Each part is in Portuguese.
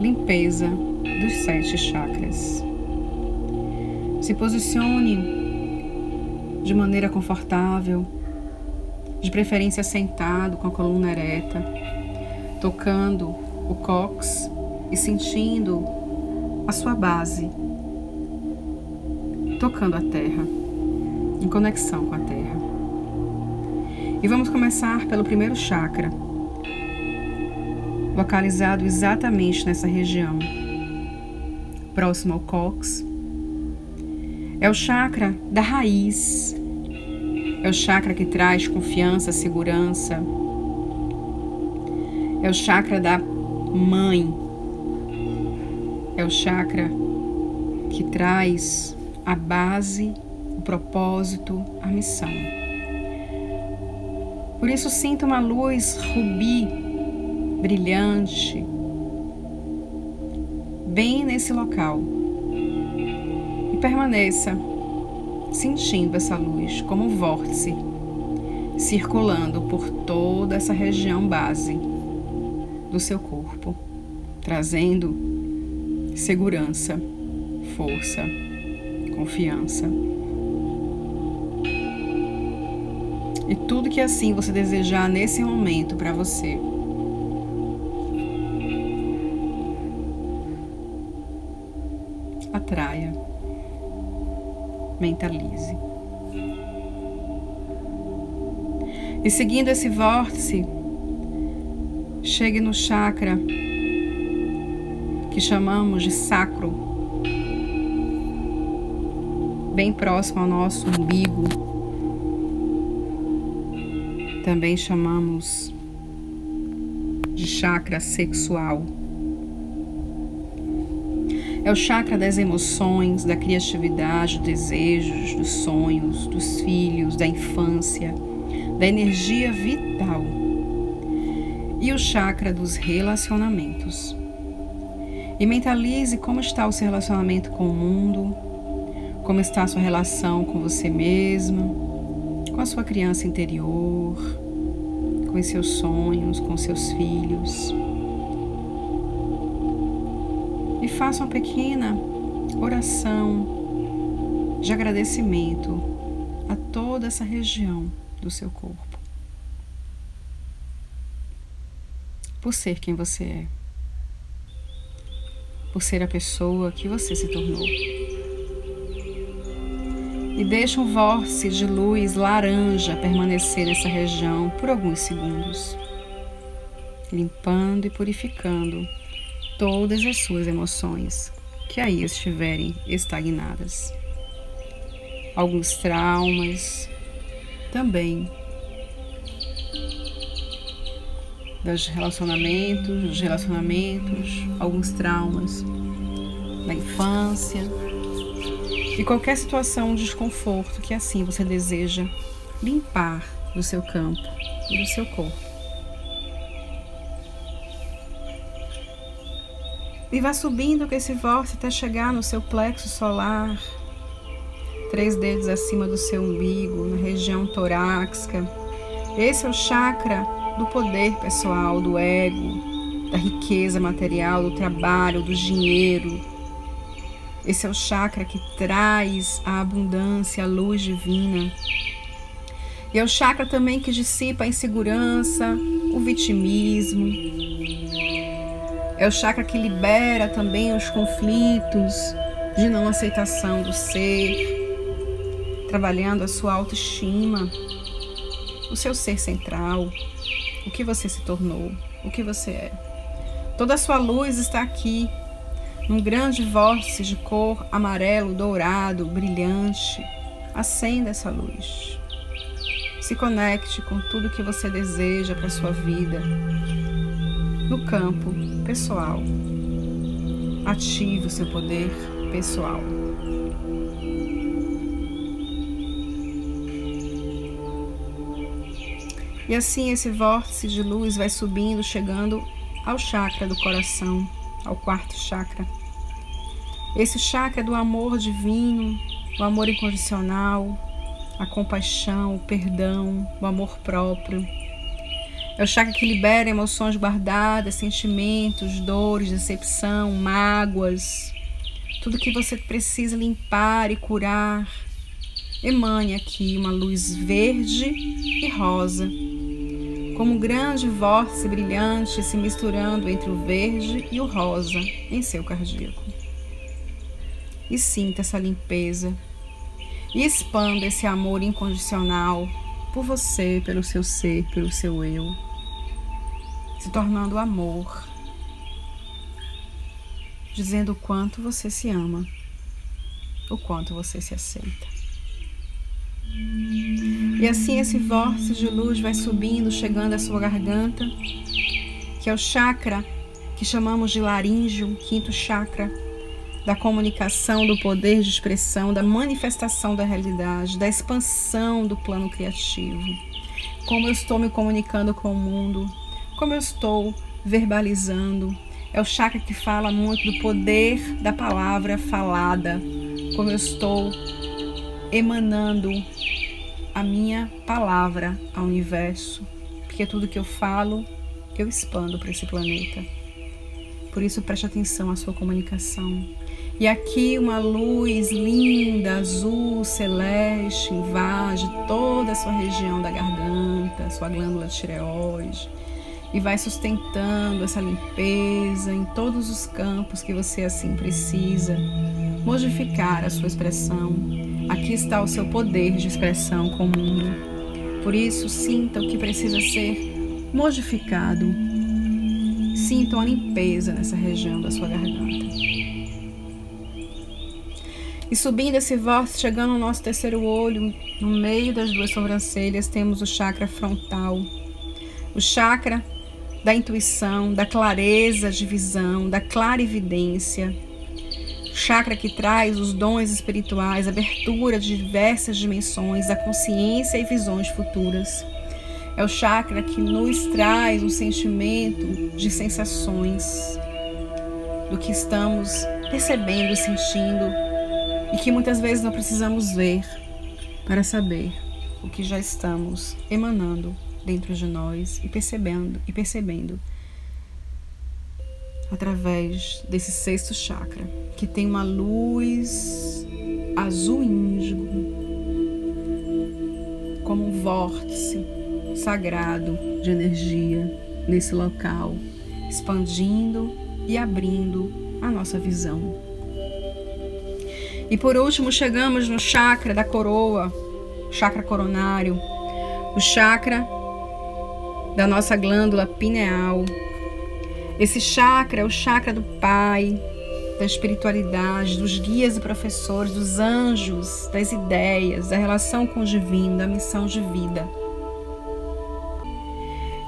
limpeza dos sete chakras. Se posicione de maneira confortável, de preferência sentado com a coluna ereta, tocando o cox e sentindo a sua base, tocando a terra, em conexão com a terra. E vamos começar pelo primeiro chakra, localizado exatamente nessa região, próximo ao cox. É o chakra da raiz. É o chakra que traz confiança, segurança. É o chakra da mãe. É o chakra que traz a base, o propósito, a missão. Por isso, sinta uma luz rubi brilhante, bem nesse local. E permaneça sentindo essa luz como um vórtice circulando por toda essa região base do seu corpo, trazendo segurança, força, confiança. E tudo que assim você desejar nesse momento para você. Atraia, mentalize. E seguindo esse vórtice, chegue no chakra que chamamos de sacro, bem próximo ao nosso umbigo. Também chamamos de chakra sexual. É o chakra das emoções, da criatividade, dos desejos, dos sonhos, dos filhos, da infância, da energia vital. E o chakra dos relacionamentos. E mentalize como está o seu relacionamento com o mundo, como está a sua relação com você mesma, com a sua criança interior, com os seus sonhos, com seus filhos e faça uma pequena oração de agradecimento a toda essa região do seu corpo. Por ser quem você é. Por ser a pessoa que você se tornou. E deixe um vórtice de luz laranja permanecer nessa região por alguns segundos, limpando e purificando todas as suas emoções que aí estiverem estagnadas. Alguns traumas também dos relacionamentos, dos relacionamentos, alguns traumas da infância e qualquer situação de desconforto que assim você deseja limpar do seu campo e do seu corpo. E vá subindo com esse vórtice até chegar no seu plexo solar, três dedos acima do seu umbigo, na região torácica. Esse é o chakra do poder pessoal, do ego, da riqueza material, do trabalho, do dinheiro. Esse é o chakra que traz a abundância, a luz divina. E é o chakra também que dissipa a insegurança, o vitimismo, é o chakra que libera também os conflitos de não aceitação do ser, trabalhando a sua autoestima, o seu ser central, o que você se tornou, o que você é. Toda a sua luz está aqui, num grande vórtice de cor amarelo, dourado, brilhante. Acenda essa luz. Se conecte com tudo que você deseja para sua vida no campo pessoal. Ative o seu poder pessoal. E assim esse vórtice de luz vai subindo, chegando ao chakra do coração, ao quarto chakra. Esse chakra é do amor divino, o amor incondicional, a compaixão, o perdão, o amor próprio É o chakra que libera emoções guardadas, sentimentos, dores, decepção, mágoas, tudo que você precisa limpar e curar. Emane aqui uma luz verde e rosa, como um grande vórtice brilhante se misturando entre o verde e o rosa em seu cardíaco. E sinta essa limpeza e expanda esse amor incondicional por você, pelo seu ser, pelo seu eu se tornando amor, dizendo o quanto você se ama, o quanto você se aceita. E assim esse vórtice de luz vai subindo, chegando à sua garganta, que é o chakra que chamamos de laríngeo, quinto chakra, da comunicação, do poder de expressão, da manifestação da realidade, da expansão do plano criativo. Como eu estou me comunicando com o mundo, como eu estou verbalizando. É o chakra que fala muito do poder da palavra falada, como eu estou emanando a minha palavra ao universo, porque tudo que eu falo, eu expando para esse planeta. Por isso, preste atenção à sua comunicação. E aqui uma luz linda, azul, celeste, invade toda a sua região da garganta, sua glândula de tireoide e vai sustentando essa limpeza em todos os campos que você assim precisa. Modificar a sua expressão. Aqui está o seu poder de expressão com o mundo. Por isso, sinta o que precisa ser modificado. Sinta uma limpeza nessa região da sua garganta. E subindo esse vórtice, chegando ao nosso terceiro olho, no meio das duas sobrancelhas, temos o chakra frontal. O chakra da intuição, da clareza de visão, da clarividência. Chakra que traz os dons espirituais, abertura de diversas dimensões da consciência e visões futuras. É o chakra que nos traz um sentimento de sensações do que estamos percebendo, sentindo e que muitas vezes não precisamos ver para saber o que já estamos emanando dentro de nós e percebendo e percebendo através desse sexto chakra, que tem uma luz azul índigo, como um vórtice sagrado de energia nesse local, expandindo e abrindo a nossa visão. E por último, chegamos no chakra da coroa, chakra coronário, o chakra da nossa glândula pineal. Esse chakra é o chakra do Pai, da espiritualidade, dos guias e professores, dos anjos, das ideias, da relação com o divino, da missão de vida.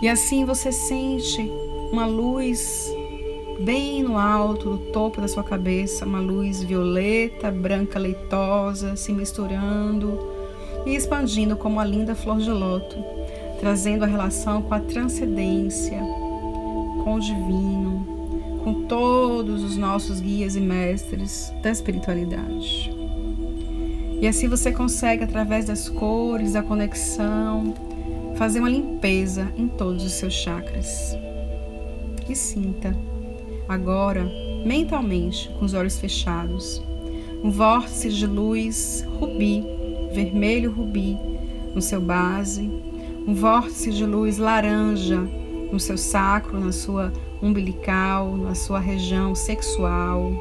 E assim você sente uma luz bem no alto, no topo da sua cabeça, uma luz violeta, branca, leitosa, se misturando e expandindo como a linda flor de loto trazendo a relação com a transcendência, com o divino, com todos os nossos guias e mestres da espiritualidade. E assim você consegue, através das cores, da conexão, fazer uma limpeza em todos os seus chakras. E sinta, agora, mentalmente, com os olhos fechados, um vórtice de luz rubi, vermelho rubi, no seu base, um vórtice de luz laranja no seu sacro, na sua umbilical, na sua região sexual,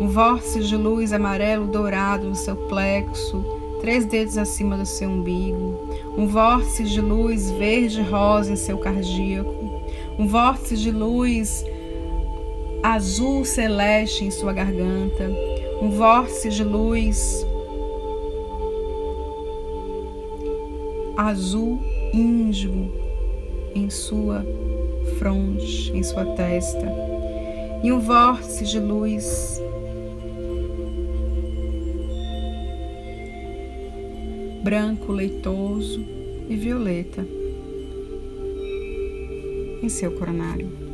um vórtice de luz amarelo dourado no seu plexo, três dedos acima do seu umbigo, um vórtice de luz verde rosa em seu cardíaco, um vórtice de luz azul celeste em sua garganta, um vórtice de luz azul índigo em sua fronte, em sua testa, e um vórtice de luz branco, leitoso e violeta em seu coronário.